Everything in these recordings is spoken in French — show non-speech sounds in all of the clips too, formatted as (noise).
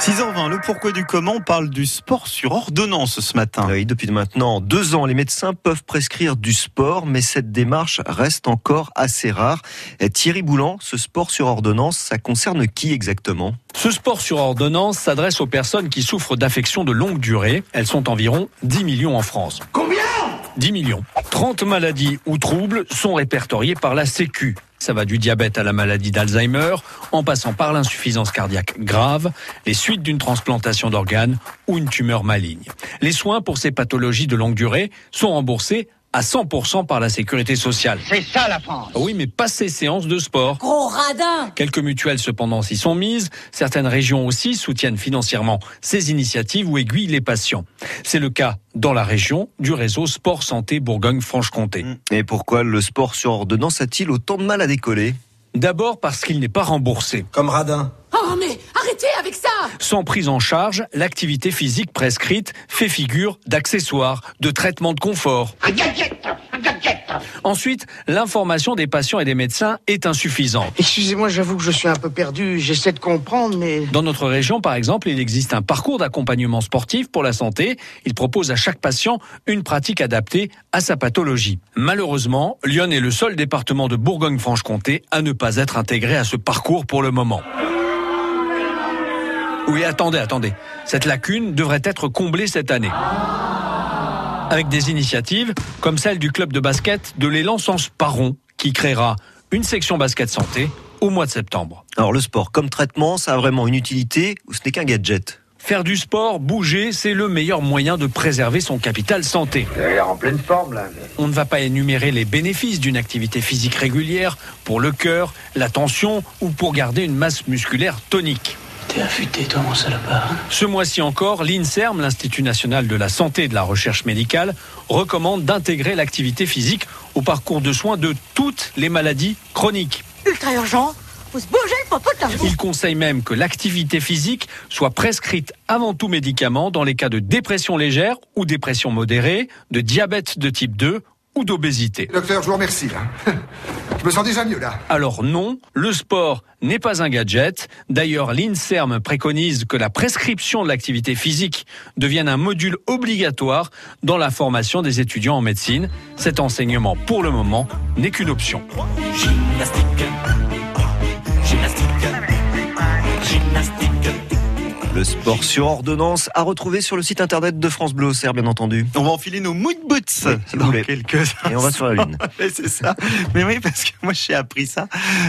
6h20, le pourquoi du comment, on parle du sport sur ordonnance ce matin. Oui, depuis maintenant deux ans, les médecins peuvent prescrire du sport, mais cette démarche reste encore assez rare. Thierry Boulan, ce sport sur ordonnance, ça concerne qui exactement? Ce sport sur ordonnance s'adresse aux personnes qui souffrent d'affections de longue durée. Elles sont environ 10 millions en France. Combien? 10 millions. 30 maladies ou troubles sont répertoriés par la Sécu. Ça va du diabète à la maladie d'Alzheimer, en passant par l'insuffisance cardiaque grave, les suites d'une transplantation d'organes ou une tumeur maligne. Les soins pour ces pathologies de longue durée sont remboursés à 100% par la sécurité sociale. C'est ça la France Oui, mais pas ces séances de sport. Gros radin Quelques mutuelles cependant s'y sont mises. Certaines régions aussi soutiennent financièrement ces initiatives ou aiguillent les patients. C'est le cas dans la région du réseau Sport Santé Bourgogne-Franche-Comté. Et pourquoi le sport sur ordonnance a-t-il autant de mal à décoller? D'abord parce qu'il n'est pas remboursé. Comme radin. Oh mais arrêtez avec ça Sans prise en charge, l'activité physique prescrite fait figure d'accessoire, de traitement de confort. Un gadget Un gadget Ensuite, l'information des patients et des médecins est insuffisante. Excusez-moi, j'avoue que je suis un peu perdu, j'essaie de comprendre, mais... Dans notre région, par exemple, il existe un parcours d'accompagnement sportif pour la santé. Il propose à chaque patient une pratique adaptée à sa pathologie. Malheureusement, Lyon est le seul département de Bourgogne-Franche-Comté à ne pas être intégré à ce parcours pour le moment. Oui, attendez, attendez. Cette lacune devrait être comblée cette année. Avec des initiatives comme celle du club de basket de l'élan Sens Paron, qui créera une section basket santé au mois de septembre. Alors le sport comme traitement, ça a vraiment une utilité ou ce n'est qu'un gadget? Faire du sport, bouger, c'est le meilleur moyen de préserver son capital santé. En pleine forme là. On ne va pas énumérer les bénéfices d'une activité physique régulière pour le cœur, la tension ou pour garder une masse musculaire tonique. T'es affûté, toi, mon salopard. Ce mois-ci encore, l'INSERM, l'Institut national de la santé et de la recherche médicale, recommande d'intégrer l'activité physique au parcours de soins de toutes les maladies chroniques. Ultra urgent Faut se bouger Il conseille même que l'activité physique soit prescrite avant tout médicament dans les cas de dépression légère ou dépression modérée, de diabète de type 2 ou d'obésité. Docteur, je vous remercie. Là. Je me sens déjà mieux là. Alors non, le sport n'est pas un gadget. D'ailleurs, l'INSERM préconise que la prescription de l'activité physique devienne un module obligatoire dans la formation des étudiants en médecine. Cet enseignement, pour le moment, n'est qu'une option. Gymnastique. Sport sur ordonnance à retrouver sur le site internet de France Bleu Auxerre, bien entendu. On va enfiler nos mood boots si dans quelques Et on va sur la lune. (laughs) C'est ça. Mais oui, parce que moi j'ai appris ça,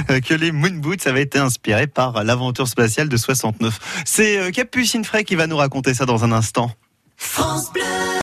euh, que les moon boots avaient été inspirés par l'aventure spatiale de 69. C'est euh, Capucine Frey qui va nous raconter ça dans un instant. France Bleu